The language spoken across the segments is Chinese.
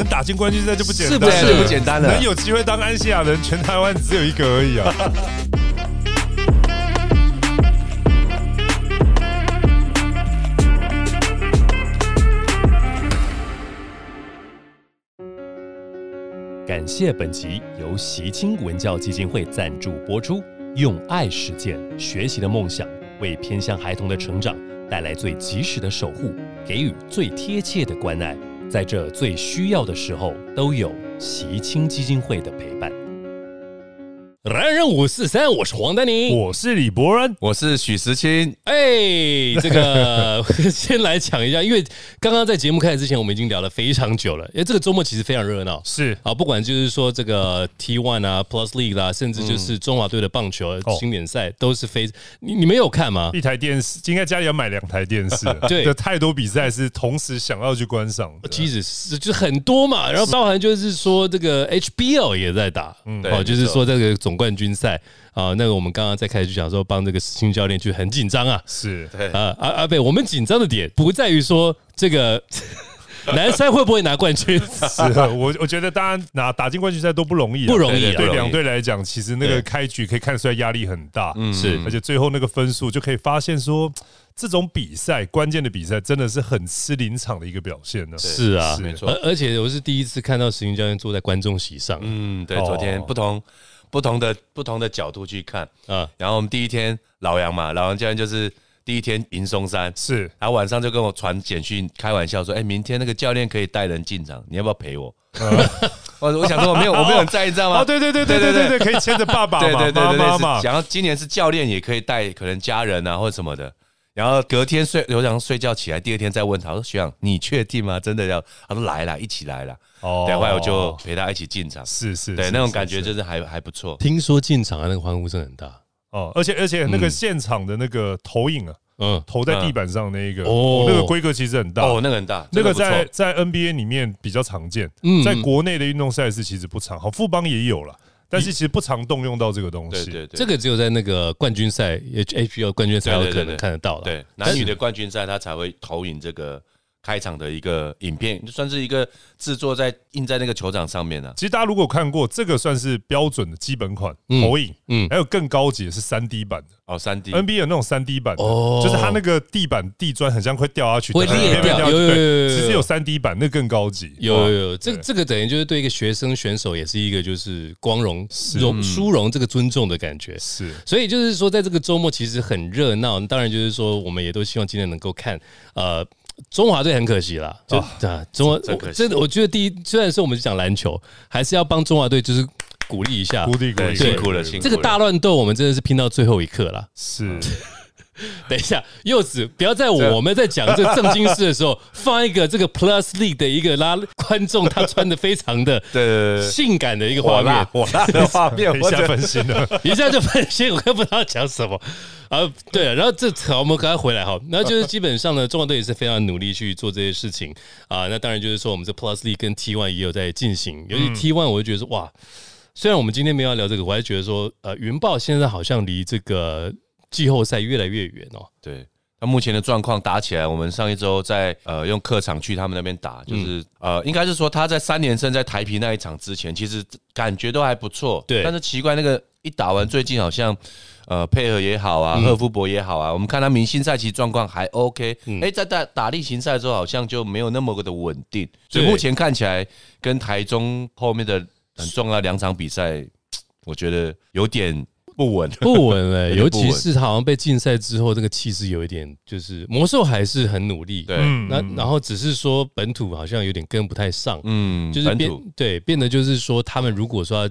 能打进冠军赛就不简单了，是不是？对不简单了能有机会当安西亚人，全台湾只有一个而已啊。感谢本集由习清文教基金会赞助播出，用爱实践学习的梦想，为偏向孩童的成长带来最及时的守护，给予最贴切的关爱，在这最需要的时候，都有习青基金会的陪伴。人人五四三，我是黄丹妮。我是李博恩，我是许时清，哎，这个 先来讲一下，因为刚刚在节目开始之前，我们已经聊了非常久了。因为这个周末其实非常热闹，是啊，不管就是说这个 T One 啊、Plus League 啦、甚至就是中华队的棒球哦经典赛，都是非你你们有看吗？一台电视，应该家里要买两台电视。对有太多比赛是同时想要去观赏的。其实是就很多嘛，然后包含就是说这个 HBO 也在打，嗯哦，就是说这个总冠军赛啊，那个我们刚刚在开始就想说帮这个新教练就很紧张啊，是。对，啊阿阿贝，我们紧张的点不在于说这个 南山会不会拿冠军，是，我我觉得当然拿打进冠军赛都不容易啊，不容易啊对两队来讲，其实那个开局可以看出来压力很大，嗯。是。而且最后那个分数就可以发现说，这种比赛关键的比赛真的是很吃临场的一个表现呢。是啊，是没错。而而且我是第一次看到石英教练坐在观众席上，嗯，对，哦昨天不同不同的不同的角度去看，啊，然后我们第一天老杨嘛，老杨教练就是第一天迎松山，是。他晚上就跟我传简讯开玩笑说，哎，明天那个教练可以带人进场，你要不要陪我？我 我想说我没有我没有很在意，知道吗？哦，对对对对对对对，可以牵着爸爸对嘛，妈对对对对，是妈嘛，然后今年是教练也可以带可能家人啊或者什么的。然后隔天睡，刘翔睡觉起来，第二天再问他，我说学长，你确定吗？真的要？他说来了，一起来了。哦等会我就陪他一起进场，是是，对，那种感觉就是还还不错。听说进场的那个欢呼声很大，哦，而且而且那个现场的那个投影啊，嗯，投在地板上那个，哦哦，那个规格其实很大。哦，那个很大，那个在在 NBA 里面比较常见，嗯在国内的运动赛事其实不常，好，富邦也有了，但是其实不常动用到这个东西。对对对，这个只有在那个冠军赛 HBO 冠军赛有可能看得到了，对男女的冠军赛，他才会投影这个开场的一个影片，就算是一个制作在印在那个球场上面啊。其实大家如果看过，这个算是标准的基本款嗯投影，嗯还有更高级的是三 D 版的哦，三 D，，NBA 有那种三 D 版的，哦就是它那个地板地砖很像会掉下去，会裂对掉有有有其实有三 D 版，那更高级，有有有，这个这个等于就是对一个学生选手也是一个就是光荣荣殊荣这个尊重的感觉。是所以就是说，在这个周末其实很热闹。当然就是说，我们也都希望今天能够看。呃，中华队很可惜啦，就啊，中华真可惜真的，我觉得第一，虽然说我们是讲篮球，还是要帮中华队就是鼓励一下鼓。励鼓励，辛苦了辛苦了这个大乱斗，我们真的是拼到最后一刻了。是 等一下，柚子，不要在我们在讲这个正经事的时候，放一个这个 Plus League 的一个拉观众，他穿的非常的 性感的一个画面火辣，的画面，一下分心了，一下就分心，我更不知道讲什么。啊，对了，然后这好，我们赶快回来哈。然后就是基本上呢，中国队也是非常努力去做这些事情啊。那当然就是说，我们这 Plus League 跟 T One 也有在进行，尤其 T One，我就觉得说哇，虽然我们今天没有要聊这个，我还觉得说，呃，云豹现在好像离这个季后赛越来越远哦。对。那目前的状况打起来，我们上一周在呃用客场去他们那边打，就是、呃应该是说他在三连胜在台皮那一场之前，其实感觉都还不错。对但是奇怪，那个一打完，最近好像呃配合也好啊，赫夫伯也好啊，我们看他明星赛其实状况还 OK。哎、在打打例行赛之后，好像就没有那么的稳定，所以目前看起来跟台中后面的很重要两场比赛，我觉得有点不稳。不稳 哎、尤其是他好像被禁赛之后，这个气势有一点，就是魔兽还是很努力，对，嗯那然后只是说本土好像有点跟不太上，嗯，就是变对变得就是说，他们如果说要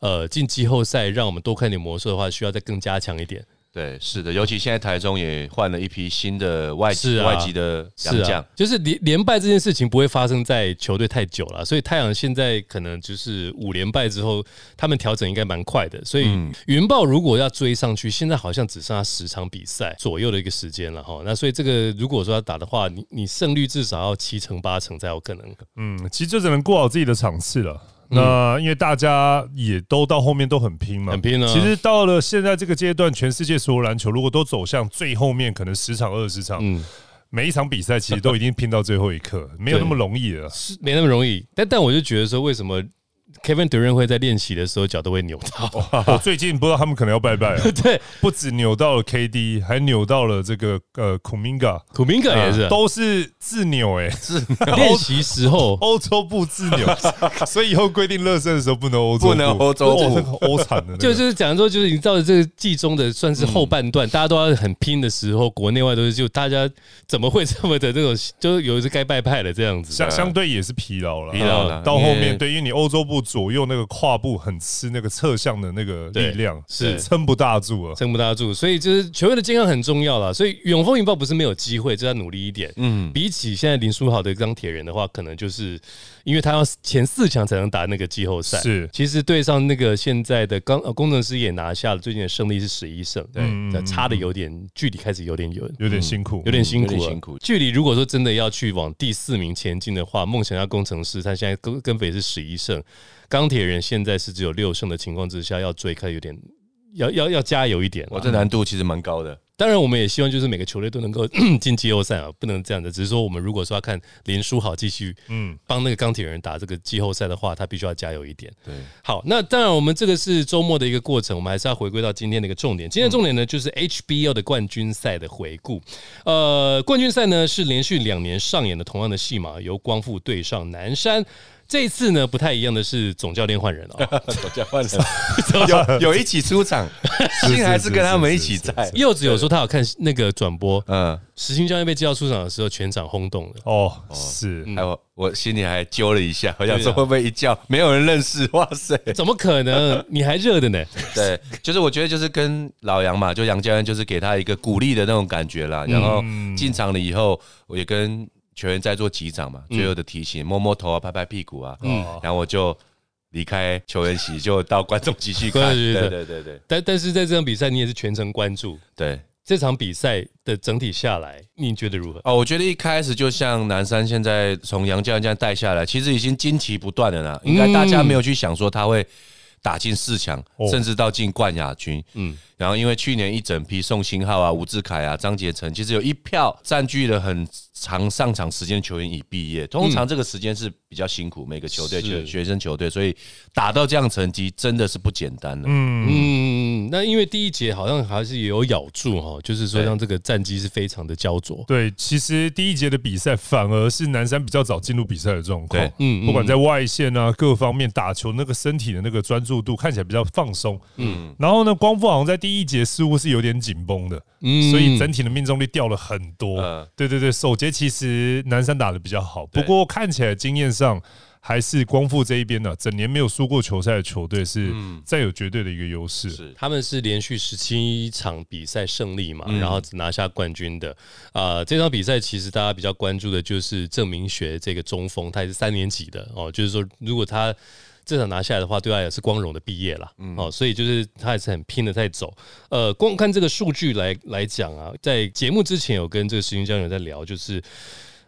呃进季后赛，让我们多看点魔兽的话，需要再更加强一点。对，是的，尤其现在台中也换了一批新的外籍、啊外籍的洋将啊，，就是连连败这件事情不会发生在球队太久了，所以太阳现在可能就是五连败之后，他们调整应该蛮快的。所以嗯云豹如果要追上去，现在好像只剩下十场比赛左右的一个时间了哈。那所以这个如果说要打的话，你你胜率至少要七成八成才有可能。嗯，其实就只能过好自己的场次了。那因为大家也都到后面都很拼嘛，很拼啊其实到了现在这个阶段，全世界所有篮球如果都走向最后面，可能十场二十场，嗯，每一场比赛其实都已经拼到最后一刻，没有那么容易了。是没那么容易。但但我就觉得说，为什么 Kevin Durant 会在练习的时候脚都会扭到？我最近不知道他们可能要拜拜了，对，不止扭到了 KD，还扭到了这个呃 Kuminga，Kuminga 也是都是自扭哎、练习时候。欧洲步自扭，所以以后规定热身的时候不能欧洲步。不能欧洲欧惨的那个，就就是讲说，就是你到了这个季中的算是后半段，大家都要很拼的时候，国内外都是就大家怎么会这么的这种，就是有一次该拜拜了这样子。相相对也是疲劳了，疲劳了。呃到后面对，因为你欧洲步左右那个跨步很吃那个侧向的那个力量，是撑不大住了。撑不大住，所以就是球员的健康很重要了。所以永丰引爆不是没有机会，就要努力一点。嗯，比起现在林书豪的钢铁人的话，可能就是因为他要前四强才能打那个季后赛。是其实对上那个现在的钢呃工程师也拿下了最近的胜利是十一胜，对差的有点距离开始有点远。有点辛苦，有点辛苦了，有点辛苦距离如果说真的要去往第四名前进的话，梦想家工程师他现在跟跟北是十一胜，钢铁人现在是只有六胜的情况之下，要追开有点要要要加油一点我啊。这难度其实蛮高的。当然，我们也希望就是每个球队都能够 进季后赛啊，不能这样的。只是说，我们如果说要看林书豪继续嗯，帮那个钢铁人打这个季后赛的话，他必须要加油一点。对，好，那当然，我们这个是周末的一个过程，我们还是要回归到今天的一个重点。今天的重点呢，就是 HBO 的冠军赛的回顾。呃，冠军赛呢是连续两年上演的同样的戏码，由光复对上南山。这一次呢不太一样的是总教练换人啊、总教换人 有有一起出场，幸还是跟他们一起在。柚子有说他有看那个转播，嗯，石青教练被叫出场的时候，全场轰动了。哦，是还有我心里还揪了一下，我想说会不会一叫没有人认识？哇塞！怎么可能？你还热的呢？对，就是我觉得就是跟老杨嘛，就杨教练就是给他一个鼓励的那种感觉啦。然后进场了以后，我也跟球员在做击掌嘛，最后的提醒，摸摸头啊，拍拍屁股啊，嗯然后我就离开球员席，就到观众席去看。对对对对对对对但但是在这场比赛，你也是全程关注对。这场比赛的整体下来，你觉得如何？哦，我觉得一开始就像南山现在从杨教练这样带下来，其实已经惊奇不断了啦。应该大家没有去想说他会打进四强，哦甚至到进冠亚军。嗯嗯，然后因为去年一整批宋新浩啊、吴志凯啊、张杰成，其实有一票占据了很长上场时间的球员已毕业。通常这个时间是比较辛苦，每个球队是。学学生球队，所以打到这样成绩真的是不简单了。嗯，嗯，那因为第一节好像还是也有咬住哈，就是说对让这个战绩是非常的焦灼。对，其实第一节的比赛反而是南山比较早进入比赛的状况对，嗯不管在外线啊各方面打球那个身体的那个专注度看起来比较放松，嗯，然后呢，光复好像在第一节似乎是有点紧绷的，嗯。所以整体的命中率掉了很多。嗯。对对对，首节其实南山打的比较好，不过看起来经验上还是光复这一边呢，整年没有输过球赛的球队是占有绝对的一个优势。是他们是连续十七场比赛胜利嘛，嗯然后只拿下冠军的。啊、这场比赛其实大家比较关注的就是郑明学这个中锋，他也是三年级的哦，就是说如果他这场拿下来的话，对他也是光荣的毕业了。嗯哦，所以就是他也是很拼的在走。呃，光看这个数据来来讲啊，在节目之前有跟这个石英教练在聊，就是。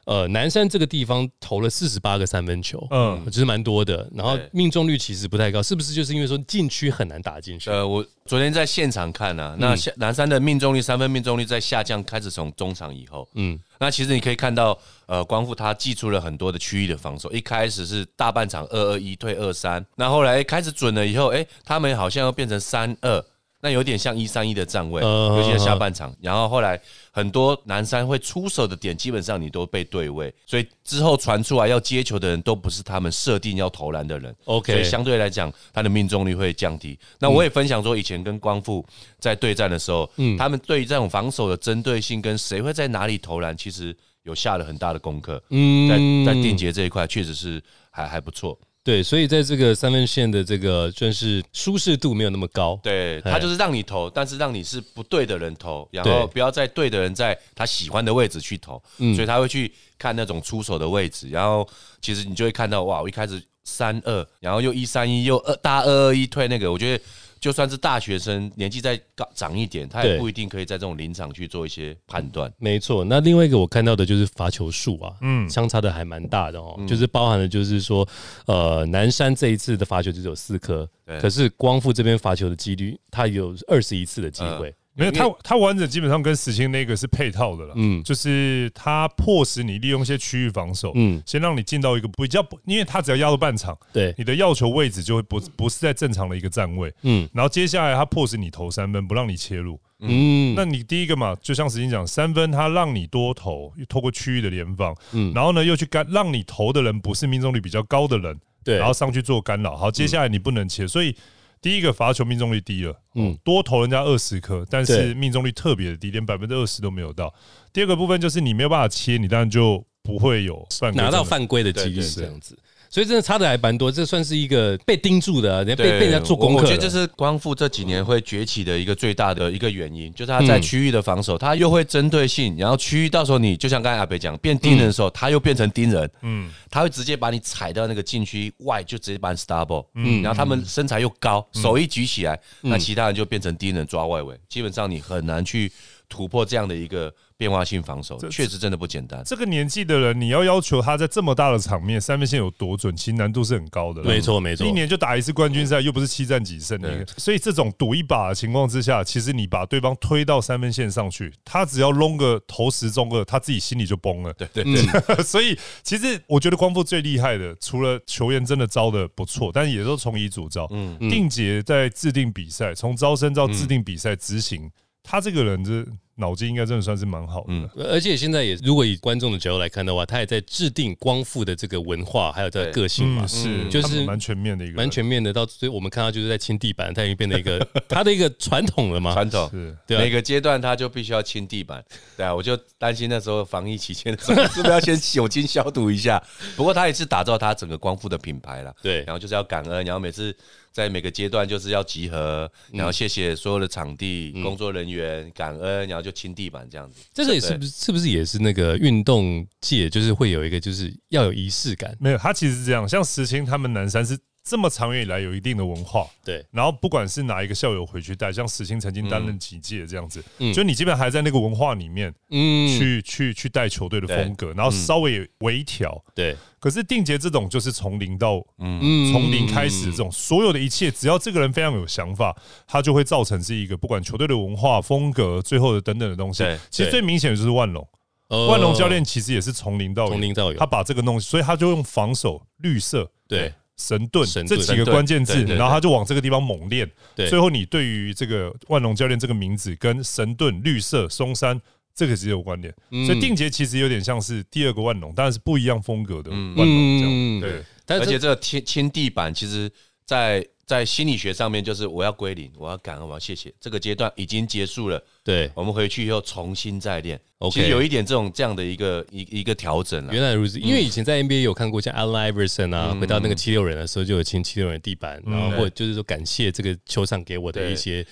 呃，南山这个地方投了四十八个三分球，嗯嗯，其实蛮多的。然后命中率其实不太高，是不是就是因为说禁区很难打进去？呃，我昨天在现场看啊，那下南山的命中率三分命中率在下降，开始从中场以后，嗯，那其实你可以看到，呃，光复他寄出了很多的区域的防守，一开始是大半场二二一退二三，那后来开始准了以后，哎，他们好像又变成三二。那有点像一三一的站位，嗯尤其是下半场。然后后来很多南山会出手的点，基本上你都被对位，所以之后传出来要接球的人都不是他们设定要投篮的人。OK 所以相对来讲，他的命中率会降低。那我也分享说，以前跟光复在对战的时候，他们对于这种防守的针对性跟谁会在哪里投篮，其实有下了很大的功课。嗯在在定节这一块，确实是还还不错。对，所以在这个三分线的这个算是舒适度没有那么高。对他就是让你投，但是让你是不对的人投，然后不要在对的人在他喜欢的位置去投，所以他会去看那种出手的位置，然后其实你就会看到哇，我一开始三二，然后又一三一，又二大二二一退那个，我觉得。就算是大学生，年纪再高长一点，他也不一定可以在这种临场去做一些判断。没错，那另外一个我看到的就是罚球数啊，嗯，相差的还蛮大的哦，就是包含了就是说，呃，南山这一次的罚球只有四颗，可是光复这边罚球的几率，他有二十一次的机会，没有，它它完整基本上跟实心那个是配套的了，嗯，就是它迫使你利用一些区域防守，嗯，先让你进到一个比较不，因为它只要压到半场，对，你的要求位置就会不不是在正常的一个站位，嗯，然后接下来它迫使你投三分，不让你切入，嗯，那你第一个嘛，就像实心讲，三分它让你多投，透过区域的联防，嗯，然后呢又去干让你投的人不是命中率比较高的人，对，然后上去做干扰，好，接下来你不能切，所以。第一个罚球命中率低了，嗯，多投人家二十颗，但是命中率特别的低，连百分之二十都没有到。第二个部分就是你没有办法切，你当然就不会有犯拿到犯规的几率这样子。所以真的差的还蛮多，这算是一个被盯住的，人家被被人家做功课。我觉得这是光复这几年会崛起的一个最大的一个原因，就是他在区域的防守，他又会针对性，然后区域到时候你就像刚才阿北讲，变盯人的时候，他又变成盯人，嗯，他会直接把你踩到那个禁区外，就直接把你 stable，嗯，然后他们身材又高，手一举起来，那其他人就变成盯人抓外围，基本上你很难去突破这样的一个。变化性防守确实真的不简单。这个年纪的人，你要要求他在这么大的场面三分线有多准，其实难度是很高的。没错，没错。一年就打一次冠军赛，又不是七战几胜的，所以这种赌一把的情况之下，其实你把对方推到三分线上去，他只要弄个投十中二，他自己心里就崩了。对对对。所以其实我觉得光复最厉害的，除了球员真的招的不错，但是也都从一组招。嗯。定杰在制定比赛，从招生到制定比赛执行，他这个人这。脑筋应该真的算是蛮好的，而且现在也，如果以观众的角度来看的话，他也在制定光复的这个文化，还有他的个性嘛，是就是蛮全面的一个，蛮全面的。到所以我们看到就是在清地板，他已经变成一个他的一个传统了嘛，传 统是，对，每个阶段他就必须要清地板。对啊，我就担心那时候防疫期间的时候，是不是要先酒精消毒一下？不过他也是打造他整个光复的品牌了，对，然后就是要感恩，然后每次。在每个阶段就是要集合，然后谢谢所有的场地工作人员，感恩，然后就清地板这样子。这个也是不是是不是也是那个运动界，就是会有一个就是要有仪式感？没有，他其实是这样，像石青他们南山是。这么长远以来有一定的文化，对。然后不管是哪一个校友回去带，像史清曾经担任几届这样子，就你基本上还在那个文化里面，嗯，去去去带球队的风格，然后稍微微调，对。可是定杰这种就是从零到，嗯，从零开始这种所有的一切，只要这个人非常有想法，他就会造成是一个不管球队的文化风格，最后的等等的东西。其实最明显的就是万隆，万隆教练其实也是从零到从零到有，他把这个弄，所以他就用防守绿色，对。神盾这几个关键字，然后他就往这个地方猛练。最后你对于这个万隆教练这个名字跟神盾、绿色、松山这个是有关联，所以定杰其实有点像是第二个万隆，当然是不一样风格的万隆这样。对，而且这个天天地板，其实在。在心理学上面，就是我要归零，我要感恩，我要谢谢。这个阶段已经结束了，对，我们回去以后重新再练。其实有一点这种这样的一个一一个调整了。原来如此，因为以前在 NBA 有看过像 Allen Iverson 啊，回到那个七六人的时候，就有亲七六人地板，然后或者就是说感谢这个球场给我的一些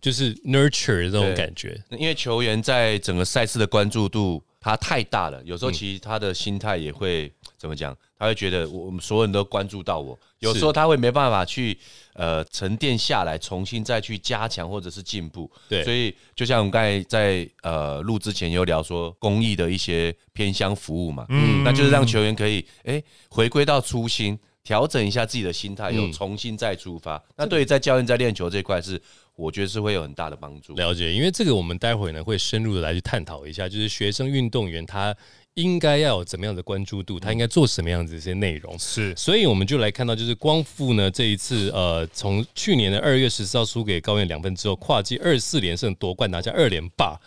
就是 nurture 这种感觉。因为球员在整个赛事的关注度他太大了，有时候其实他的心态也会怎么讲？他会觉得我们所有人都关注到我，有时候他会没办法去呃沉淀下来，重新再去加强或者是进步。对，所以就像我们刚才在呃录之前有聊说公益的一些偏乡服务嘛，嗯，那就是让球员可以哎回归到初心，调整一下自己的心态，又重新再出发。那对于在教练在练球这块是。我觉得是会有很大的帮助。了解，因为这个我们待会呢会深入的来去探讨一下，就是学生运动员他应该要有怎么样的关注度，他应该做什么样子一些内容。是，所以我们就来看到，就是光复呢这一次，呃，从去年的二月十四号输给高院两分之后，跨季二四连胜夺冠，拿下二连霸。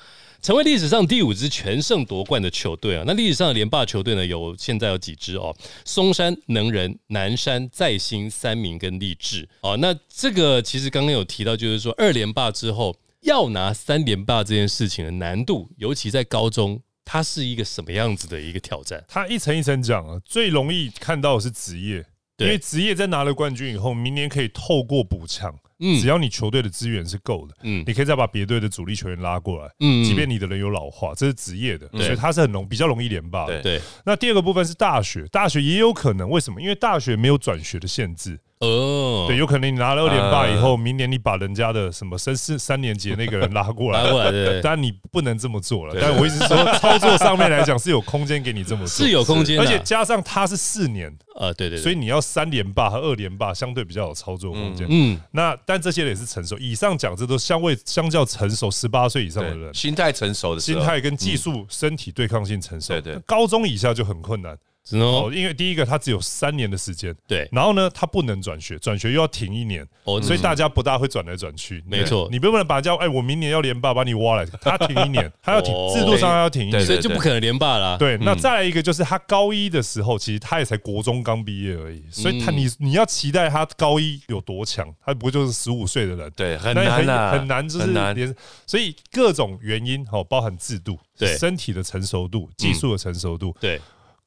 成为历史上第五支全胜夺冠的球队啊！那历史上的连霸球队呢？有现在有几支哦？松山、能人、南山、再兴、三明跟励志哦。那这个其实刚刚有提到，就是说二连霸之后要拿三连霸这件事情的难度，尤其在高中，它是一个什么样子的一个挑战？它一层一层讲啊，最容易看到的是职业，因为职业在拿了冠军以后，明年可以透过补强。嗯，只要你球队的资源是够的，嗯，你可以再把别队的主力球员拉过来，嗯，即便你的人有老化，这是职业的，所以它是很容比较容易连霸的。对，那第二个部分是大学，大学也有可能，为什么？因为大学没有转学的限制，哦，对，有可能你拿了二连霸以后，明年你把人家的什么三四三年级那个人拉过来，拉过来，对。但你不能这么做了。但我一直说，操作上面来讲是有空间给你这么做，是有空间，而且加上他是四年，呃，对对，所以你要三连霸和二连霸相对比较有操作空间。嗯，那但这些也是成熟。以上讲这都相位相较成熟，十八岁以上的人，心态成熟的，心态跟技术、身体对抗性成熟。对对，高中以下就很困难。哦，因为第一个他只有三年的时间，对，然后呢，他不能转学，转学又要停一年，哦，所以大家不大会转来转去。没错，你不能把叫哎，我明年要连霸，把你挖来，他停一年，他要停，制度上要停一年，所以就不可能连霸了。对，那再来一个就是他高一的时候，其实他也才国中刚毕业而已，所以他你你要期待他高一有多强，他不就是十五岁的人？对，很难很难，就是连，所以各种原因哦，包含制度、对。身体的成熟度、技术的成熟度，对。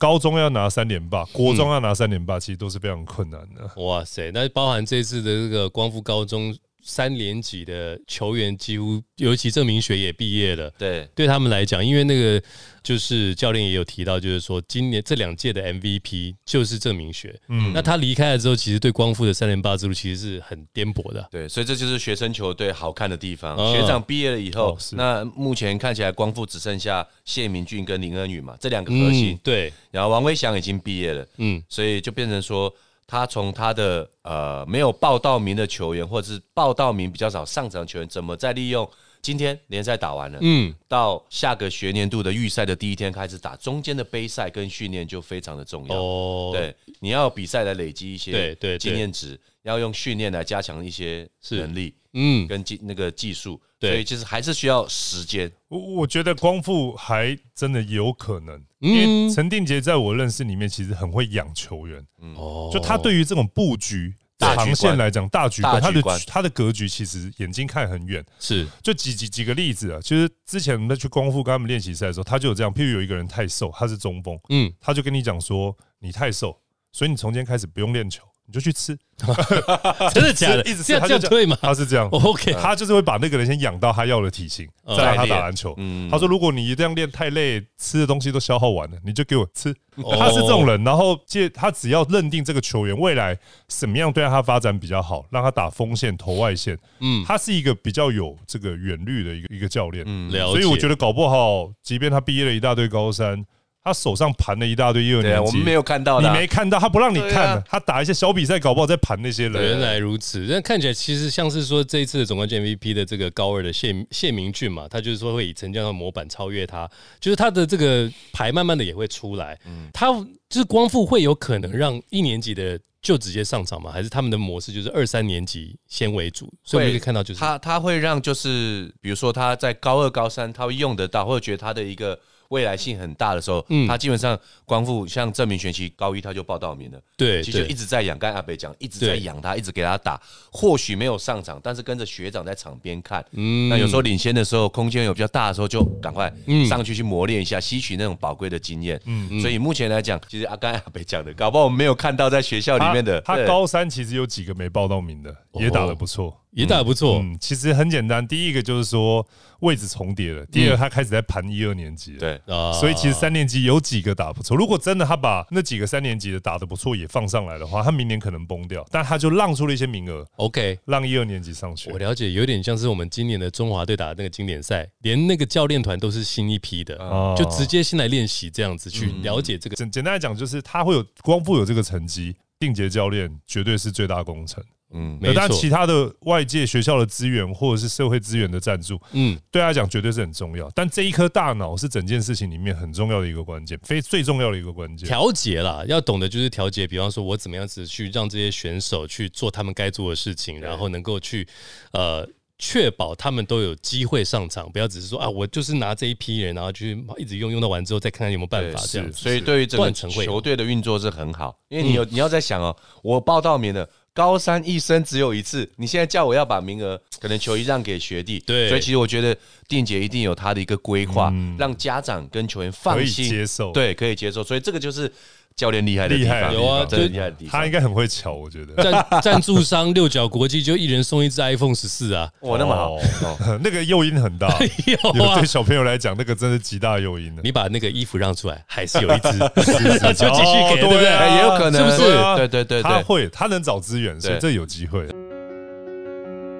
高中要拿三连霸，国中要拿三连霸，其实都是非常困难的。哇塞，那包含这次的这个光复高中。三年级的球员几乎，尤其郑明学也毕业了。对，对他们来讲，因为那个就是教练也有提到，就是说今年这两届的 MVP 就是郑明学。嗯，那他离开了之后，其实对光复的三连霸之路其实是很颠簸的。对，所以这就是学生球队好看的地方。学长毕业了以后，那目前看起来光复只剩下谢明俊跟林恩宇嘛，这两个核心。对，然后王威祥已经毕业了。嗯，所以就变成说。他从他的呃没有报到名的球员，或者是报到名比较少上场球员，怎么再利用今天联赛打完了，嗯，到下个学年度的预赛的第一天开始打，中间的杯赛跟训练就非常的重要。哦，对，你要比赛来累积一些对对经验值，要用训练来加强一些能力，嗯，跟技那个技术。所以其实还是需要时间。我我觉得光复还真的有可能，因为陈定杰在我认识里面其实很会养球员。哦，就他对于这种布局、长线来讲，大局观，他的他的格局其实眼睛看很远。是，就几几几个例子啊，其实之前我们去光复跟他们练习赛的时候，他就有这样。譬如有一个人太瘦，他是中锋，嗯，他就跟你讲说，你太瘦，所以你从今天开始不用练球。你就去吃，真的假的？一直这样这样对吗？他是这样，OK，他就是会把那个人先养到他要的体型，再让他打篮球。他说：“如果你这样练太累，吃的东西都消耗完了，你就给我吃。”他是这种人，然后借他只要认定这个球员未来什么样对他发展比较好，让他打锋线、投外线。嗯，他是一个比较有这个远虑的一个一个教练。嗯，所以我觉得搞不好，即便他毕业了一大堆高三。他手上盘了一大堆幼年级，我们没有看到，你没看到，他不让你看。他打一些小比赛，搞不好在盘那些人。原来如此，那看起来其实像是说这一次的总冠军 MVP 的这个高二的谢谢明俊嘛，他就是说会以陈江的模板超越他，就是他的这个牌慢慢的也会出来。嗯，他就是光复会有可能让一年级的就直接上场吗？还是他们的模式就是二三年级先为主？所以可以看到就是他他会让就是比如说他在高二高三他会用得到，或者觉得他的一个。未来性很大的时候，他基本上光复像证明学期高一他就报到名了，对，其实一直在养。刚阿北讲，一直在养他，一直给他打。或许没有上场，但是跟着学长在场边看。嗯，那有时候领先的时候，空间有比较大的时候，就赶快上去去磨练一下，吸取那种宝贵的经验。嗯，所以目前来讲，其实阿刚阿北讲的，搞不好我们没有看到在学校里面的。他高三其实有几个没报到名的，也打得不错。也打不错，嗯，其实很简单。第一个就是说位置重叠了，第二他开始在盘一二年级了，对啊，所以其实三年级有几个打不错。如果真的他把那几个三年级的打的不错也放上来的话，他明年可能崩掉。但他就让出了一些名额，OK，让一二年级上去。我了解，有点像是我们今年的中华队打的那个经典赛，连那个教练团都是新一批的，就直接先来练习这样子去了解这个。简简单来讲，就是他会有光复有这个成绩，定杰教练绝对是最大工程。嗯，没但其他的外界学校的资源或者是社会资源的赞助，嗯，对他讲绝对是很重要。但这一颗大脑是整件事情里面很重要的一个关键，非最重要的一个关键。调节啦，要懂得就是调节。比方说，我怎么样子去让这些选手去做他们该做的事情，然后能够去呃确保他们都有机会上场，不要只是说啊，我就是拿这一批人，然后去一直用，用到完之后再看看有没有办法这样。所以对于整个球队的运作是很好，因为你有你要在想哦，我报道名的。高三一生只有一次，你现在叫我要把名额 可能球衣让给学弟，对，所以其实我觉得电姐一定有他的一个规划，让家长跟球员放心。接受，对，可以接受，所以这个就是教练厉害的地方，有啊，真厉害的地方，他应该很会巧，我觉得。赞赞助商六角国际就一人送一只 iPhone 十四啊，哇，那么好，那个诱因很大，有对小朋友来讲，那个真是极大诱因的。你把那个衣服让出来，还是有一只，就继续给，对不对？也有可能，是不是？对对对，他会，他能找资源，所以这有机会。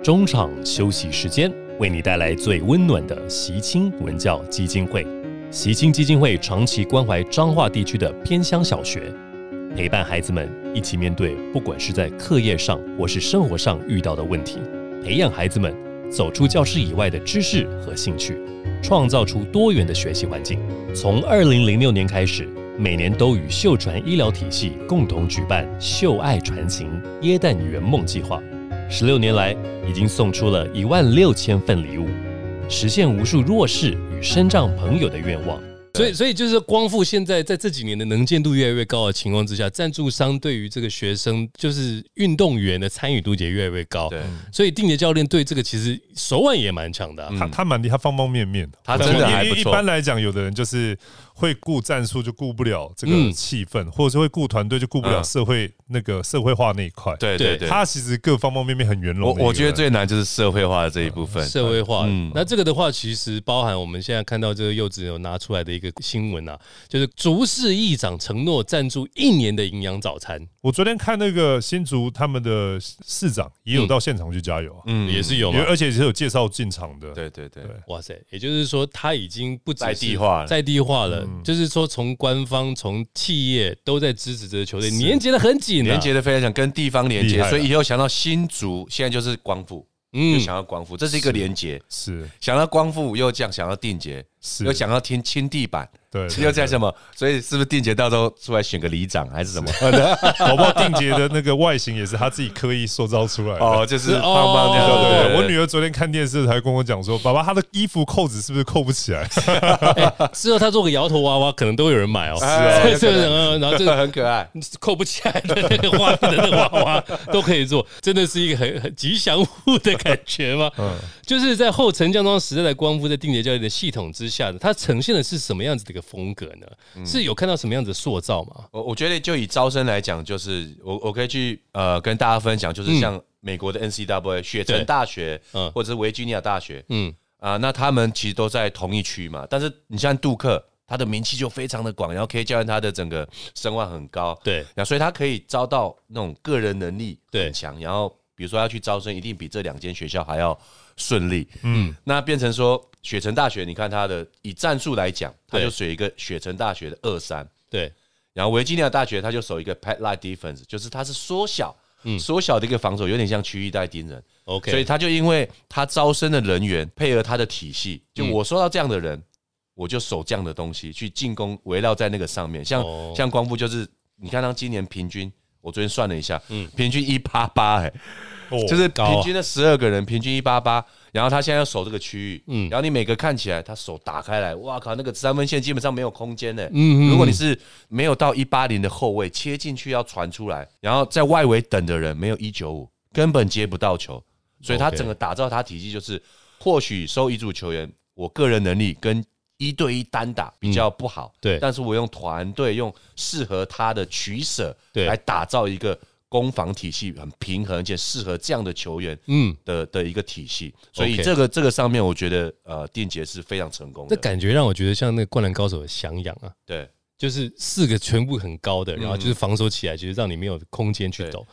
中场休息时间，为你带来最温暖的习青文教基金会。习青基金会长期关怀彰化地区的偏乡小学，陪伴孩子们一起面对不管是在课业上或是生活上遇到的问题，培养孩子们走出教室以外的知识和兴趣，创造出多元的学习环境。从二零零六年开始，每年都与秀传医疗体系共同举办“秀爱传情耶诞圆梦计划”。十六年来，已经送出了一万六千份礼物，实现无数弱势与身障朋友的愿望。所以，所以就是光复现在在这几年的能见度越来越高的情况之下，赞助商对于这个学生，就是运动员的参与度也越来越高。对，所以定杰教练对这个其实手腕也蛮强的。他他蛮厉害，他方方面面的。他真的还不错。一般来讲，有的人就是。会顾战术就顾不了这个气氛，或者是会顾团队就顾不了社会那个社会化那一块。对对对，他其实各方方面面很圆融。我我觉得最难就是社会化的这一部分。社会化，那这个的话，其实包含我们现在看到这个柚子有拿出来的一个新闻啊，就是竹市议长承诺赞助一年的营养早餐。我昨天看那个新竹他们的市长也有到现场去加油啊，嗯，也是有，而且是有介绍进场的。对对对，哇塞，也就是说他已经不在地化了，在地化了。就是说，从官方、从企业都在支持这支球队，连接的很紧，连接的非常紧，跟地方连接，所以以后想到新竹，现在就是光复，嗯，想要光复，这是一个连接，是。想到光复又这样，想要定节，又想要听轻地板。对，又在什么？所以是不是定杰到时候出来选个里长还是什么？宝宝定杰的那个外形也是他自己刻意塑造出来的哦，就是胖胖这样。对对，我女儿昨天看电视才跟我讲说，爸爸他的衣服扣子是不是扣不起来？之后他做个摇头娃娃，可能都有人买哦。是啊，这个然后这个很可爱，扣不起来的那个画的那个娃娃都可以做，真的是一个很很吉祥物的感觉吗？嗯，就是在后陈江庄时代的光复在定杰教练的系统之下的，它呈现的是什么样子的一个？风格呢？是有看到什么样子的塑造吗？我我觉得就以招生来讲，就是我我可以去呃跟大家分享，就是像美国的 N C W A 雪城大学，嗯，或者是维吉尼亚大学，嗯啊，那他们其实都在同一区嘛。但是你像杜克，他的名气就非常的广，然后可以教练他的整个声望很高，对，那所以他可以招到那种个人能力很强，然后比如说要去招生，一定比这两间学校还要顺利，嗯，那变成说。雪城大学，你看它的以战术来讲，它就属于一个雪城大学的二三，对。然后维吉尼亚大学，它就守一个 pet light defense，就是它是缩小，嗯，缩小的一个防守，有点像区域带盯人。OK，所以他就因为他招生的人员配合他的体系，就我说到这样的人，我就守这样的东西去进攻，围绕在那个上面。像像光复就是，你看他今年平均，我昨天算了一下，嗯，平均一八八，哎，就是平均的十二个人，平均一八八。然后他现在要守这个区域，嗯，然后你每个看起来他手打开来，哇靠，那个三分线基本上没有空间的，嗯，如果你是没有到一八零的后卫切进去要传出来，然后在外围等的人没有一九五，根本接不到球，所以他整个打造他体系就是，或许收一组球员，我个人能力跟一对一单打比较不好，对，但是我用团队用适合他的取舍，对，来打造一个。攻防体系很平衡，而且适合这样的球员，嗯。的的一个体系，所以这个这个上面，我觉得呃，电杰是非常成功的。这感觉让我觉得像那个灌篮高手的翔阳啊，对，就是四个全部很高的，然后就是防守起来，其实让你没有空间去走，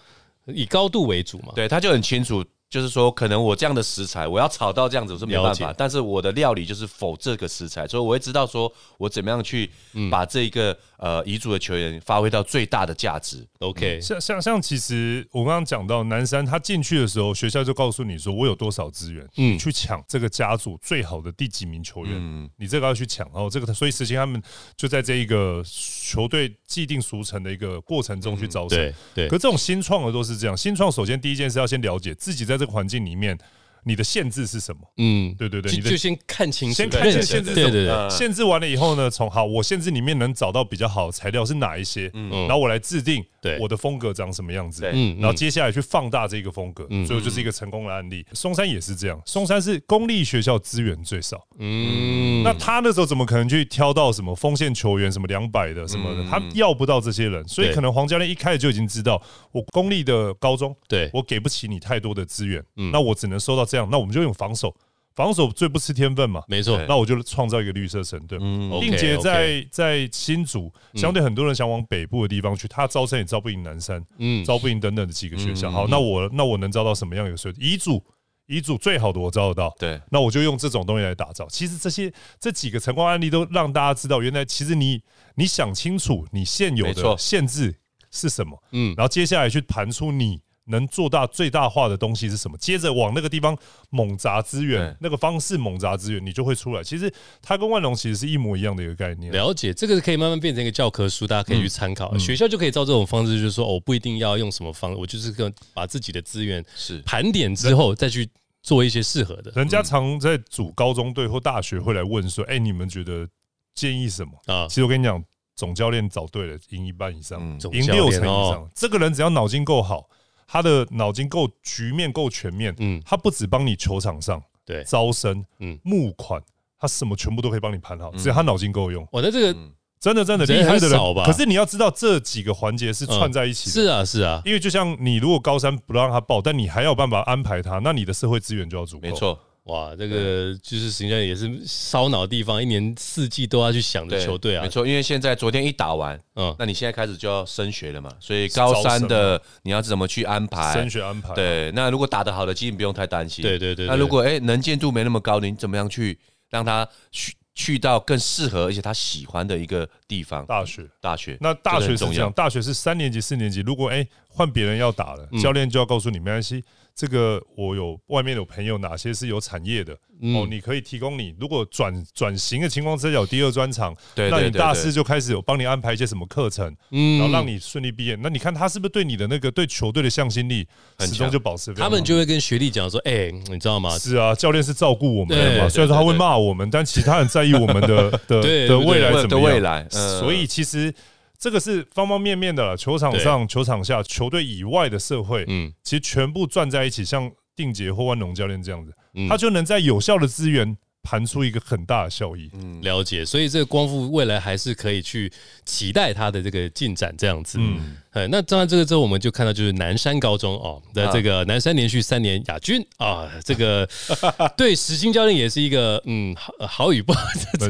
以高度为主嘛。对，他就很清楚。就是说，可能我这样的食材，我要炒到这样子是没办法。但是我的料理就是否这个食材，所以我会知道说我怎么样去把这一个呃遗嘱的球员发挥到最大的价值。OK，像像像，其实我刚刚讲到南山，他进去的时候，学校就告诉你说，我有多少资源，嗯，去抢这个家族最好的第几名球员，嗯，你这个要去抢。哦这个，所以实际他们就在这一个球队既定俗成的一个过程中去招生。对，可这种新创的都是这样，新创首先第一件事要先了解自己在。这个环境里面，你的限制是什么？嗯，对对对，你就先看清楚，先看清限制，对对对，限制完了以后呢，从好，我限制里面能找到比较好的材料是哪一些？嗯，然后我来制定我的风格长什么样子，嗯，然后接下来去放大这个风格，最后就是一个成功的案例。松山也是这样，松山是公立学校资源最少，嗯，那他那时候怎么可能去挑到什么锋线球员，什么两百的什么的，他要不到这些人，所以可能黄教练一开始就已经知道，我公立的高中，对。我给不起你太多的资源，那我只能收到这样，那我们就用防守，防守最不吃天分嘛，没错，那我就创造一个绿色神盾，并且在在新竹，相对很多人想往北部的地方去，他招生也招不赢南山，嗯，招不赢等等的几个学校，好，那我那我能招到什么样一个水遗嘱？遗嘱最好的我招得到，对，那我就用这种东西来打造。其实这些这几个成功案例都让大家知道，原来其实你你想清楚你现有的限制是什么，嗯，然后接下来去盘出你能做到最大化的东西是什么，接着往那个地方猛砸资源，那个方式猛砸资源，你就会出来。其实它跟万隆其实是一模一样的一个概念。了解，这个可以慢慢变成一个教科书，大家可以去参考。学校就可以照这种方式，就是说，我不一定要用什么方，我就是跟把自己的资源是盘点之后再去。做一些适合的，人家常在组高中队或大学会来问说：“哎，你们觉得建议什么？”啊，其实我跟你讲，总教练找对了，赢一半以上，赢六成以上。这个人只要脑筋够好，他的脑筋够局面够全面，嗯，他不止帮你球场上对。招生，嗯，募款，他什么全部都可以帮你盘好，只要他脑筋够用。我的这个。真的真的厉害的人，可是你要知道这几个环节是串在一起的。是啊是啊，因为就像你如果高三不让他报，但你还有办法安排他，那你的社会资源就要足够。没错，哇，这个就是实际上也是烧脑地方，一年四季都要去想的球队啊。没错，因为现在昨天一打完，嗯，那你现在开始就要升学了嘛，所以高三的你要怎么去安排升学安排？对，那如果打得好的，其实不用太担心。对对对。那如果哎能见度没那么高，你怎么样去让他去？去到更适合而且他喜欢的一个地方，大学，大学，那大学是这样，大学是三年级、四年级，如果哎换别人要打了，教练就要告诉你没关系。这个我有外面有朋友，哪些是有产业的哦？你可以提供你，如果转转型的情况之下有第二专场，那你大四就开始有帮你安排一些什么课程，然后让你顺利毕业。那你看他是不是对你的那个对球队的向心力始终就保持？他们就会跟学弟讲说：“哎，你知道吗？是啊，教练是照顾我们的嘛。虽然说他会骂我们，但其实他很在意我们的 的的未来怎么样。所以其实。这个是方方面面的了，球场上、球场下、球队以外的社会，嗯，其实全部转在一起，像定杰或万隆教练这样子，他就能在有效的资源。盘出一个很大的效益，嗯，了解，所以这个光复未来还是可以去期待他的这个进展，这样子，嗯，哎，那当然这个之后我们就看到就是南山高中哦，的这个南山连续三年亚军啊，这个 对石青教练也是一个嗯好好与不好，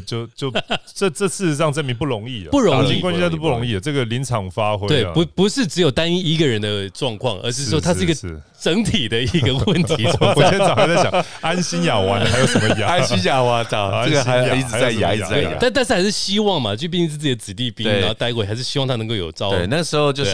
就就这这事实上证明不容易，不容易，关键都不容易，这个临场发挥，对，不不是只有单一一个人的状况，而是说他是一个整体的一个问题。我今天早上在想，安心亚完还有什么亚？安心亚完早，这个还一直在亚，一直在亚。但但是还是希望嘛，就毕竟是自己的子弟兵，然后待过，还是希望他能够有招。对，那时候就是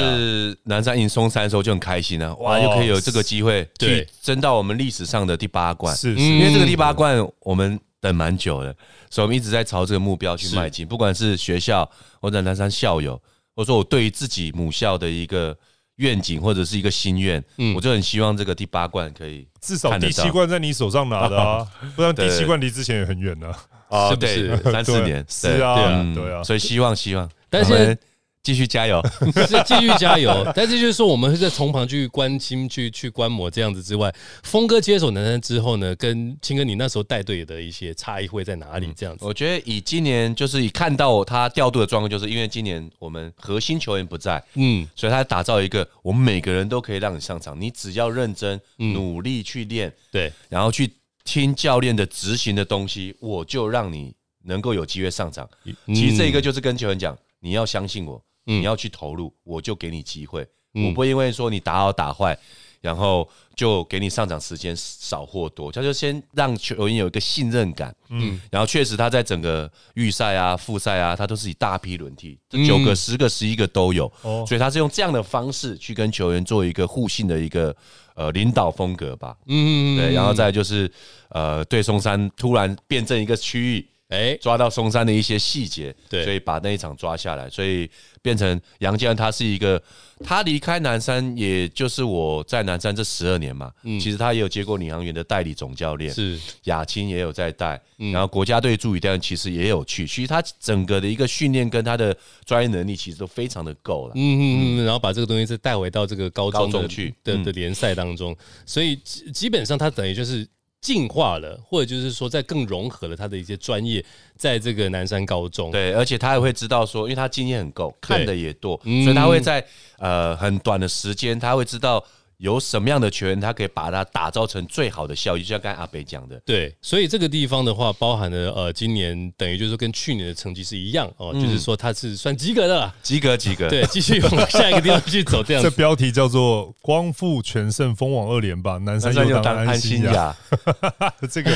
南山赢松山的时候就很开心啊，哇，又可以有这个机会去争到我们历史上的第八冠。是，因为这个第八冠我们等蛮久的，所以我们一直在朝这个目标去迈进。不管是学校或者南山校友，或者说我对于自己母校的一个。愿景或者是一个心愿，嗯，我就很希望这个第八冠可以至少第七冠在你手上拿的啊，不然第七冠离之前也很远呢 啊，对，三四年是啊，对啊，所以希望希望，但是。继续加油，是继续加油。但是就是说，我们会在从旁去关心、去去观摩这样子之外，峰哥接手南山之后呢，跟青哥你那时候带队的一些差异会在哪里？这样子，我觉得以今年就是以看到他调度的状况，就是因为今年我们核心球员不在，嗯，所以他打造一个我们每个人都可以让你上场，你只要认真努力去练，对，然后去听教练的执行的东西，我就让你能够有机会上场。其实这一个就是跟球员讲，你要相信我。你要去投入，我就给你机会。我不会因为说你打好打坏，然后就给你上场时间少或多。他就先让球员有一个信任感。嗯，然后确实他在整个预赛啊、复赛啊，他都是以大批轮替，九个、十个、十一个都有。哦，所以他是用这样的方式去跟球员做一个互信的一个呃领导风格吧。嗯，对。然后再就是呃，对松山突然变成一个区域。哎，抓到松山的一些细节，对，所以把那一场抓下来，所以变成杨建他是一个，他离开南山，也就是我在南山这十二年嘛，嗯，其实他也有接过领航员的代理总教练，是。亚青也有在带，然后国家队助理教练其实也有去，其实他整个的一个训练跟他的专业能力其实都非常的够了，嗯嗯嗯，然后把这个东西再带回到这个高中去的的联赛当中，所以基本上他等于就是。进化了，或者就是说，在更融合了他的一些专业，在这个南山高中，对，而且他也会知道说，因为他经验很够，看的也多，所以他会在呃很短的时间，他会知道。有什么样的球员，他可以把它打造成最好的效益，就像刚才阿北讲的。对，所以这个地方的话，包含了呃，今年等于就是跟去年的成绩是一样哦，就是说他是算及格的，及格及格。对，继续往下一个地方去走，这样。这标题叫做“光复全胜，封王二连霸”，南山又当安心呀。这个。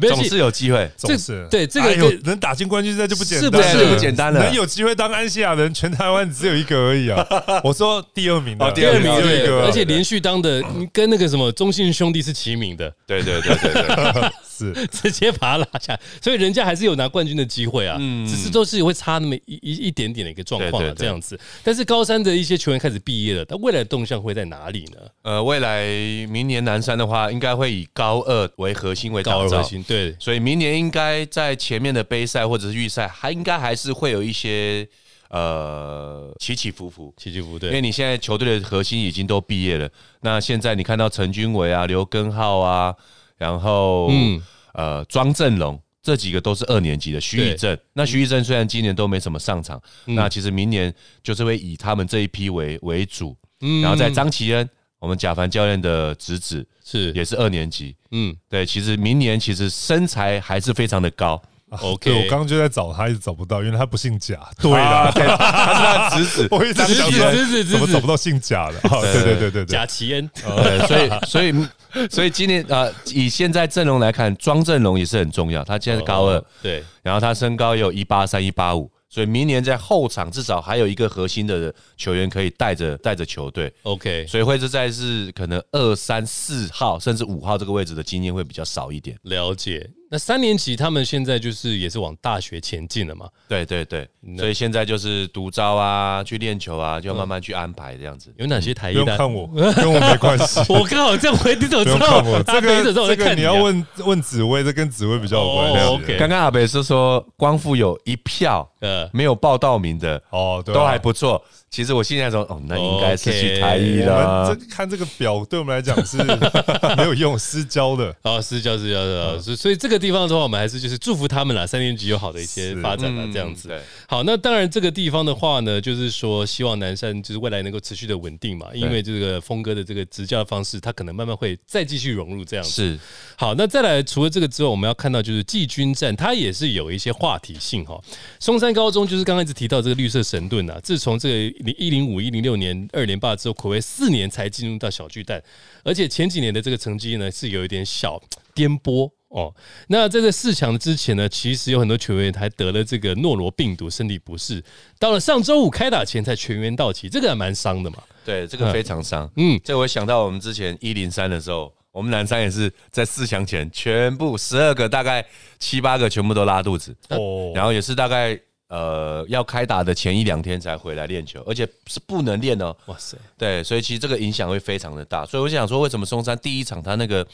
总是有机会，总是。对这个能打进冠军赛就不简单，是不是？不简单了？能有机会当安西亚人，全台湾只有一个而已啊！我说第二名的，第二名对，而且连续当的跟那个什么中信兄弟是齐名的，对对对对对。是。直接把他拉下，所以人家还是有拿冠军的机会啊，只是都是会差那么一一一点点的一个状况啊，这样子。但是高三的一些球员开始毕业了，他未来的动向会在哪里呢？呃，未来明年南山的话，应该会以高二为核心为高二核心，对。所以明年应该在前面的杯赛或者是预赛，还应该还是会有一些呃起起伏伏，起起伏对。因为你现在球队的核心已经都毕业了，那现在你看到陈君伟啊、刘根浩啊。然后，嗯，呃，庄振龙这几个都是二年级的。徐宇正，那徐宇正虽然今年都没什么上场，那其实明年就是会以他们这一批为为主。嗯，然后在张奇恩，我们贾凡教练的侄子是也是二年级。嗯，对，其实明年其实身材还是非常的高。OK，我刚刚就在找他，一直找不到，因为他不姓贾。对啦，他是他侄子，我一直想说，怎么找不到姓贾的？对对对对对，贾奇恩。对，所以所以所以今年啊，以现在阵容来看，庄振龙也是很重要。他现在是高二，对，然后他身高也有一八三一八五。所以明年在后场至少还有一个核心的球员可以带着带着球队，OK。所以会是在是可能二三四号甚至五号这个位置的经验会比较少一点。了解。那三年级他们现在就是也是往大学前进了嘛？对对对。所以现在就是独招啊，去练球啊，就要慢慢去安排这样子。有哪些台？不用看我，跟我没关系。我刚好这样回，你怎么知道？这个这个你要问问紫薇，这跟紫薇比较有关系。刚刚阿北是说光复有一票。呃，没有报到名的哦，都还不错。其实我现在说，哦，那应该是去台一了。这看这个表，对我们来讲是 没有用，私交的。哦，私交私交的，所以所以这个地方的话，我们还是就是祝福他们啦，三年级有好的一些发展啦，这样子。好，那当然这个地方的话呢，就是说希望南山就是未来能够持续的稳定嘛，因为这个峰哥的这个执教方式，他可能慢慢会再继续融入这样子。是。好，那再来除了这个之外，我们要看到就是季军战，它也是有一些话题性哈。松山。高中就是刚刚一直提到这个绿色神盾啊，自从这个零一零五一零六年二连霸之后，可谓四年才进入到小巨蛋，而且前几年的这个成绩呢是有一点小颠簸哦。那在这四强之前呢，其实有很多球员还得了这个诺罗病毒，身体不适，到了上周五开打前才全员到齐，这个还蛮伤的嘛。对，这个非常伤。嗯，这我想到我们之前一零三的时候。我们南山也是在四强前，全部十二个大概七八个全部都拉肚子，哦，然后也是大概呃要开打的前一两天才回来练球，而且是不能练哦。哇塞，对，所以其实这个影响会非常的大。所以我想说，为什么松山第一场他那个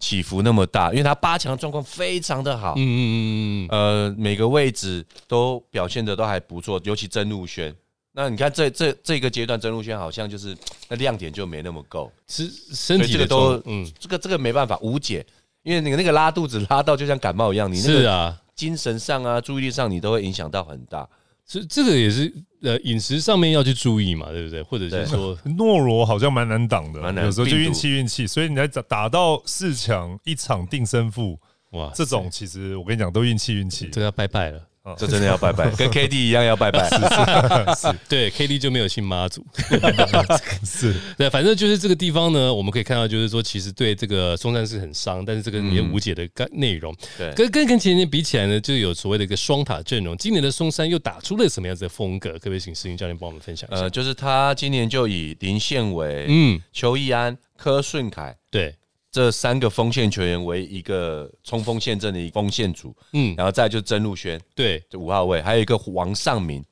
起伏那么大？因为他八强状况非常的好，嗯嗯嗯嗯，呃，每个位置都表现的都还不错，尤其曾路轩。那你看，这这这个阶段，曾路轩好像就是那亮点就没那么够，是身体的都，嗯，这个这个没办法无解，因为你那个拉肚子拉到就像感冒一样，你那个精神上啊，注意力上你都会影响到很大，是这个也是呃饮食上面要去注意嘛，对不对？或者是说 诺罗好像蛮难挡的，有时候就运气运气，所以你在打打到四强一场定胜负，哇，这种其实我跟你讲都运气运气，这要拜拜了。这真的要拜拜，跟 K D 一样要拜拜。是是，对 K D 就没有信妈祖。是对，反正就是这个地方呢，我们可以看到，就是说，其实对这个松山是很伤，但是这个也无解的干内容。对，跟跟跟前年比起来呢，就有所谓的一个双塔阵容。今年的松山又打出了什么样子的风格？可不可以请石英教练帮我们分享一下？呃，就是他今年就以林宪伟、嗯、邱义安、柯顺凯，对。这三个锋线球员为一个冲锋陷阵的一锋线组，嗯，然后再就曾路轩，对，就五号位，还有一个王尚明，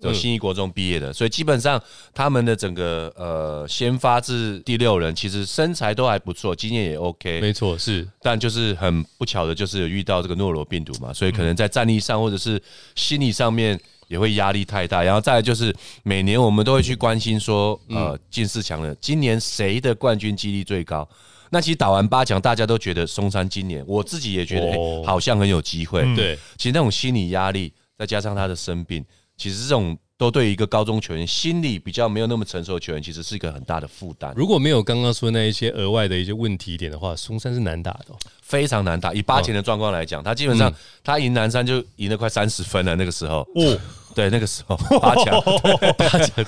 就新一国中毕业的，所以基本上他们的整个呃先发至第六人，其实身材都还不错，经验也 OK，没错，是，但就是很不巧的，就是有遇到这个诺罗病毒嘛，所以可能在战力上或者是心理上面。也会压力太大，然后再来就是每年我们都会去关心说，呃，进四强了，今年谁的冠军几率最高？那其实打完八强，大家都觉得松山今年，我自己也觉得好像很有机会。对，其实那种心理压力，再加上他的生病，其实这种都对一个高中球员心理比较没有那么成熟的球员，其实是一个很大的负担。如果没有刚刚说那一些额外的一些问题点的话，松山是难打的，非常难打。以八强的状况来讲，他基本上他赢南山就赢了快三十分了，那个时候。哦。对，那个时候八强，八强，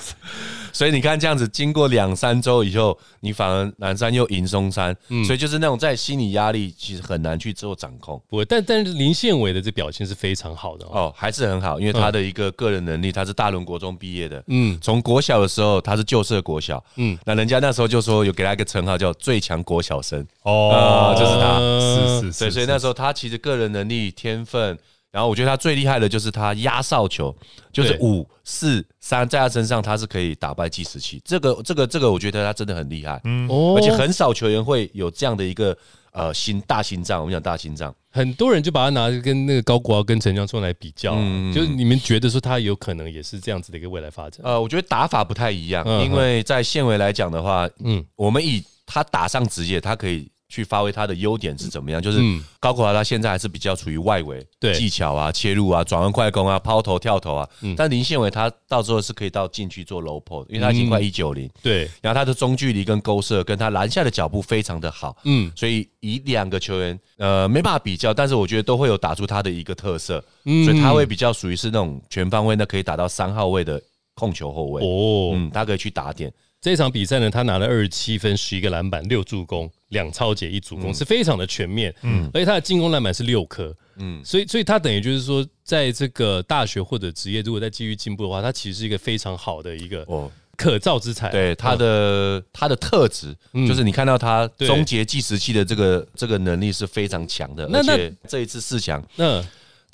所以你看这样子，经过两三周以后，你反而南山又赢松山，所以就是那种在心理压力其实很难去做掌控。不，但但是林宪伟的这表现是非常好的哦，还是很好，因为他的一个个人能力，他是大轮国中毕业的，嗯，从国小的时候他是旧社国小，嗯，那人家那时候就说有给他一个称号叫最强国小生，哦，就是他，是是是，所以那时候他其实个人能力天分。然后我觉得他最厉害的就是他压哨球，就是五四三，在他身上他是可以打败计时器。这个这个这个，我觉得他真的很厉害。嗯，而且很少球员会有这样的一个呃心大心脏。我们讲大心脏，很多人就把他拿跟那个高国豪跟陈江春来比较，嗯就是你们觉得说他有可能也是这样子的一个未来发展？呃，我觉得打法不太一样，因为在现围来讲的话，嗯，我们以他打上职业，他可以。去发挥他的优点是怎么样？就是高国华他现在还是比较处于外围，对技巧啊、切入啊、转弯快攻啊、抛投跳投啊。但林宪伟他到时候是可以到禁区做 low post，因为他已经快一九零，对。然后他的中距离跟勾射跟他篮下的脚步非常的好，嗯。所以以两个球员，呃，没办法比较，但是我觉得都会有打出他的一个特色，所以他会比较属于是那种全方位的可以打到三号位的控球后卫哦，嗯，他可以去打点。这场比赛呢，他拿了二十七分、十一个篮板、六助攻、两超解一助攻，是非常的全面。嗯，而且他的进攻篮板是六颗。嗯，所以，所以他等于就是说，在这个大学或者职业，如果再继续进步的话，他其实是一个非常好的一个哦可造之材。对他的他的特质，就是你看到他终结计时器的这个这个能力是非常强的。而且这一次四强，那。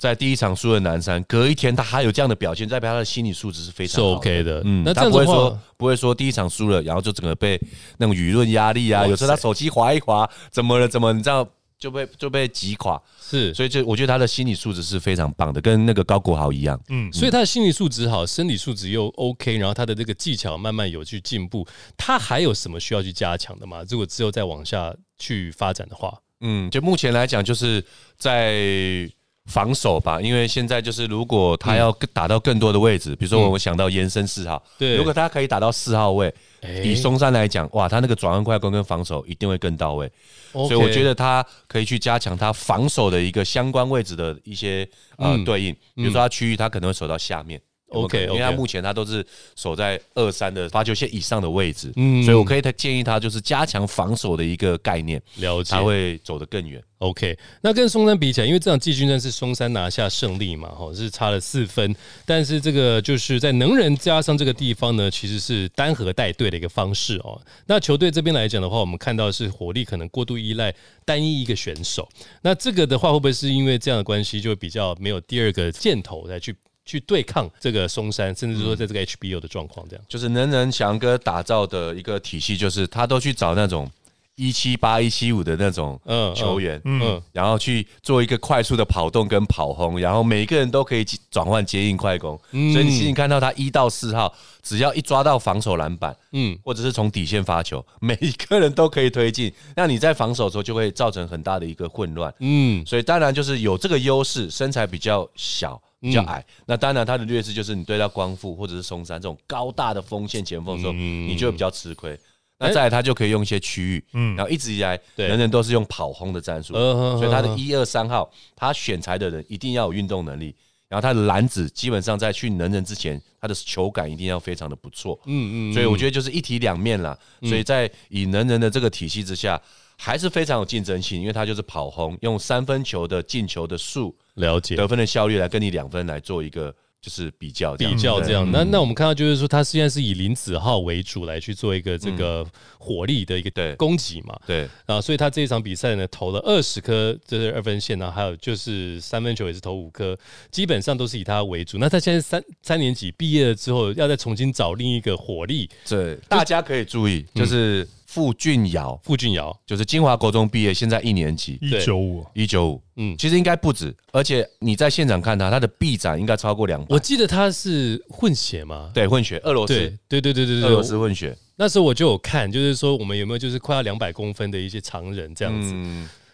在第一场输了南山，隔一天他还有这样的表现，代表他的心理素质是非常是 OK 的。嗯，那他不会说不会说第一场输了，然后就整个被那种舆论压力啊，有时候他手机划一划，怎么了？怎么你知道就被就被击垮？是，所以就我觉得他的心理素质是非常棒的，跟那个高国豪一样。嗯，所以他的心理素质好，身体素质又 OK，然后他的这个技巧慢慢有去进步。他还有什么需要去加强的吗？如果之后再往下去发展的话，嗯，就目前来讲，就是在。防守吧，因为现在就是如果他要打到更多的位置，比如说我想到延伸四号，对，如果他可以打到四号位，以松山来讲，哇，他那个转换快攻跟防守一定会更到位，所以我觉得他可以去加强他防守的一个相关位置的一些呃对应，比如说他区域他可能会守到下面。OK，因为他目前他都是守在二三的发球线以上的位置，嗯，所以我可以建议他就是加强防守的一个概念，了解他会走得更远。OK，那跟松山比起来，因为这场季军战是松山拿下胜利嘛，哈，是差了四分，但是这个就是在能人加上这个地方呢，其实是单核带队的一个方式哦。那球队这边来讲的话，我们看到是火力可能过度依赖单一一个选手，那这个的话会不会是因为这样的关系，就比较没有第二个箭头来去？去对抗这个松山，甚至说在这个 HBO 的状况，这样。就是能人翔哥打造的一个体系，就是他都去找那种一七八、一七五的那种球员，嗯，然后去做一个快速的跑动跟跑轰，然后每个人都可以转换接应快攻，所以你其实看到他一到四号，只要一抓到防守篮板，嗯，或者是从底线发球，每一个人都可以推进，那你在防守的时候就会造成很大的一个混乱，嗯，所以当然就是有这个优势，身材比较小。比较矮，那当然他的劣势就是你对到光复或者是松山这种高大的锋线前锋的时候，你就会比较吃亏。那再来他就可以用一些区域，嗯，然后一直以来人人都是用跑轰的战术，所以他的一二三号他选材的人一定要有运动能力，然后他的篮子基本上在去能人之前，他的球感一定要非常的不错，嗯嗯，所以我觉得就是一体两面啦。所以在以能人的这个体系之下。还是非常有竞争性，因为他就是跑轰，用三分球的进球的数了解。得分的效率来跟你两分来做一个就是比较比较这样。那那我们看到就是说，他现在是以林子浩为主来去做一个这个火力的一个攻击嘛。对啊，所以他这一场比赛呢，投了二十颗就是二分线呢，还有就是三分球也是投五颗，基本上都是以他为主。那他现在三三年级毕业了之后，要再重新找另一个火力。对，大家可以注意，就是傅俊尧，傅俊尧就是金华国中毕业，现在一年级，一九五，一九五。嗯，其实应该不止，而且你在现场看他，他的臂展应该超过两百。我记得他是混血嘛？对，混血，俄罗斯，对对对对对，俄罗斯混血。那时候我就有看，就是说我们有没有就是快要两百公分的一些常人这样子。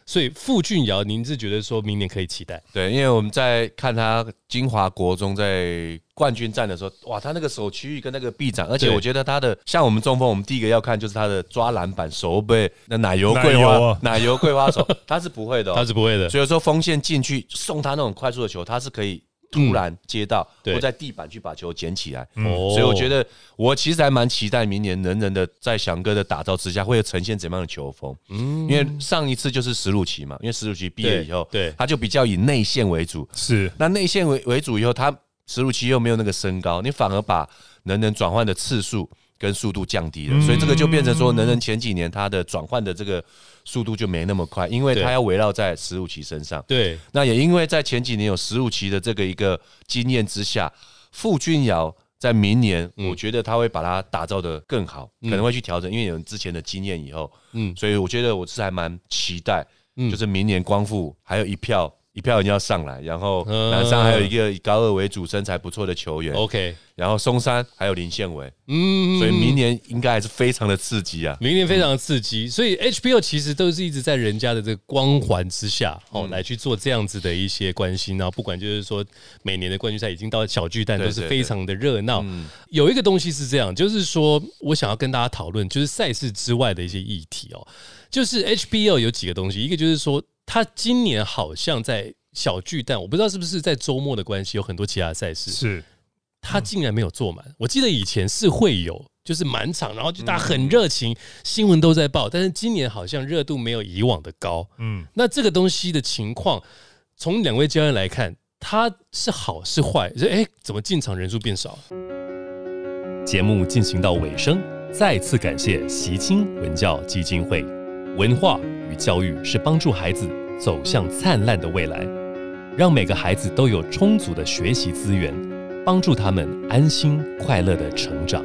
所以傅俊尧，您是觉得说明年可以期待？对，因为我们在看他金华国中在冠军战的时候，哇，他那个手区域跟那个臂展，而且我觉得他的像我们中锋，我们第一个要看就是他的抓篮板手背，那奶油桂花，奶油桂花手，他是不会的，他是不会的。所以说锋线进去送他那种快速的球，他是可以。突然接到，或在地板去把球捡起来，所以我觉得我其实还蛮期待明年能人的在翔哥的打造之下会呈现怎么样的球风。嗯，因为上一次就是石鲁奇嘛，因为石鲁奇毕业以后，对，他就比较以内线为主。是，那内线为为主以后，他石鲁奇又没有那个身高，你反而把能人转换的次数跟速度降低了，所以这个就变成说，能人前几年他的转换的这个。速度就没那么快，因为他要围绕在十五期身上。对，那也因为在前几年有十五期的这个一个经验之下，傅俊尧在明年，我觉得他会把它打造的更好，可能会去调整，因为有之前的经验以后，嗯，所以我觉得我是还蛮期待，就是明年光复还有一票。一票人要上来，然后南山还有一个以高二为主、身材不错的球员。OK，然后松山还有林宪伟。嗯，所以明年应该还是非常的刺激啊！明年非常的刺激，所以 HBO 其实都是一直在人家的这个光环之下哦，来去做这样子的一些关心。然后不管就是说每年的冠军赛已经到小巨蛋，都是非常的热闹。有一个东西是这样，就是说我想要跟大家讨论，就是赛事之外的一些议题哦。就是 HBO 有几个东西，一个就是说。他今年好像在小巨蛋，我不知道是不是在周末的关系，有很多其他赛事。是，他竟然没有坐满。我记得以前是会有，就是满场，然后就大家很热情，新闻都在报。但是今年好像热度没有以往的高。嗯，那这个东西的情况，从两位教练来看，他是好是坏？就哎，怎么进场人数变少？节目进行到尾声，再次感谢习清文教基金会文化。与教育是帮助孩子走向灿烂的未来，让每个孩子都有充足的学习资源，帮助他们安心快乐的成长。